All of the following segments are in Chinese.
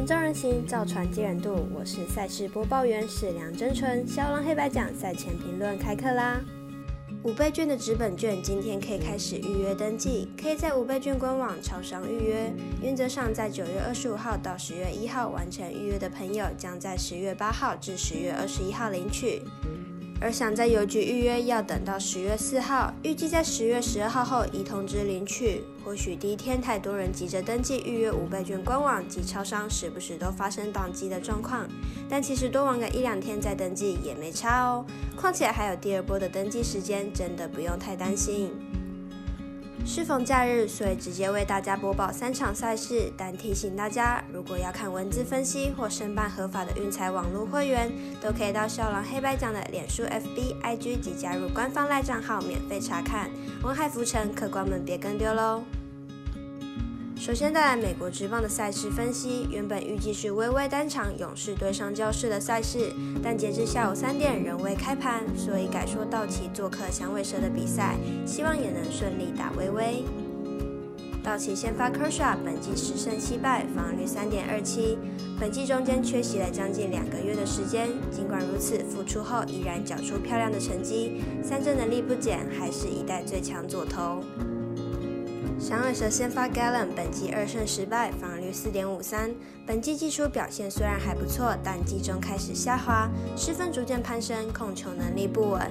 人招人行，造船接人度。我是赛事播报员史良真纯。肖郎黑白奖赛前评论开课啦！五倍券的纸本券今天可以开始预约登记，可以在五倍券官网超商预约。原则上，在九月二十五号到十月一号完成预约的朋友，将在十月八号至十月二十一号领取。而想在邮局预约，要等到十月四号，预计在十月十二号后已通知领取。或许第一天太多人急着登记预约五百券官网及超商，时不时都发生宕机的状况。但其实多玩个一两天再登记也没差哦。况且还有第二波的登记时间，真的不用太担心。适逢假日，所以直接为大家播报三场赛事。但提醒大家，如果要看文字分析或申办合法的运彩网络会员，都可以到笑狼黑白奖的脸书、FB、IG 及加入官方赖账号免费查看。文海浮沉，客官们别跟丢喽！首先带来美国职棒的赛事分析。原本预计是微微单场勇士对上教士的赛事，但截至下午三点仍未开盘，所以改说道奇做客响尾蛇的比赛，希望也能顺利打微微。道奇先发 Kershaw，本季十胜七败，防御率三点二七。本季中间缺席了将近两个月的时间，尽管如此，复出后依然缴出漂亮的成绩，三振能力不减，还是一代最强左投。响尾蛇先发 Gallen，本季二胜十败，防御率四点五三。本季季初表现虽然还不错，但季中开始下滑，失分逐渐攀升，控球能力不稳。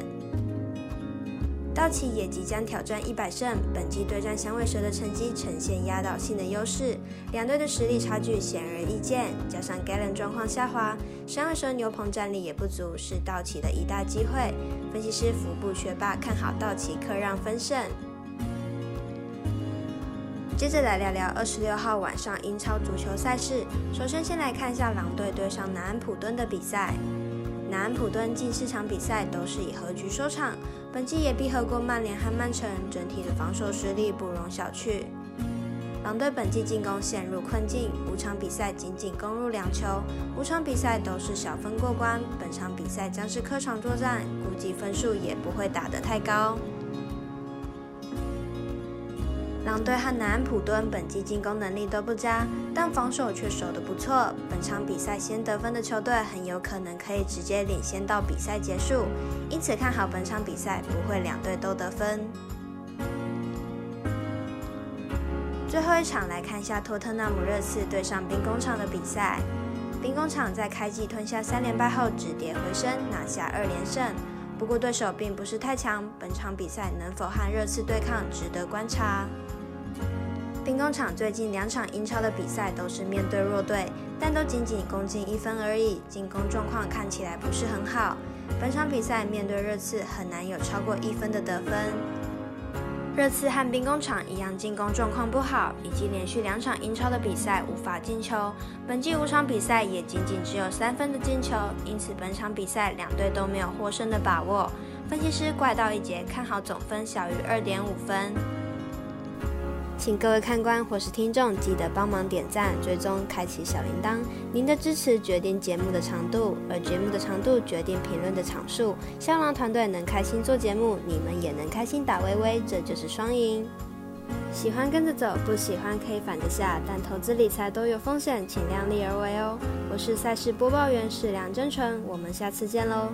道奇也即将挑战一百胜，本季对战响尾蛇的成绩呈现压倒性的优势，两队的实力差距显而易见。加上 Gallen 状况下滑，响尾蛇牛棚战力也不足，是道奇的一大机会。分析师服部学霸看好道奇客让分胜。接着来聊聊二十六号晚上英超足球赛事。首先，先来看一下狼队对上南安普敦的比赛。南安普敦近四场比赛都是以和局收场，本季也逼和过曼联和曼城，整体的防守实力不容小觑。狼队本季进攻陷入困境，五场比赛仅仅攻入两球，五场比赛都是小分过关。本场比赛将是客场作战，估计分数也不会打得太高。狼队和南安普敦本季进攻能力都不佳，但防守却守得不错。本场比赛先得分的球队很有可能可以直接领先到比赛结束，因此看好本场比赛不会两队都得分。最后一场来看一下托特纳姆热刺对上兵工厂的比赛。兵工厂在开季吞下三连败后止跌回升，拿下二连胜。不过对手并不是太强，本场比赛能否和热刺对抗，值得观察。兵工厂最近两场英超的比赛都是面对弱队，但都仅仅攻进一分而已，进攻状况看起来不是很好。本场比赛面对热刺，很难有超过一分的得分。热刺和兵工厂一样，进攻状况不好，以及连续两场英超的比赛无法进球。本季五场比赛也仅仅只有三分的进球，因此本场比赛两队都没有获胜的把握。分析师怪盗一节看好总分小于二点五分。请各位看官或是听众记得帮忙点赞、追踪、开启小铃铛。您的支持决定节目的长度，而节目的长度决定评论的场数。肖郎团队能开心做节目，你们也能开心打微微，这就是双赢。喜欢跟着走，不喜欢可以反着下，但投资理财都有风险，请量力而为哦。我是赛事播报员史梁真纯，我们下次见喽。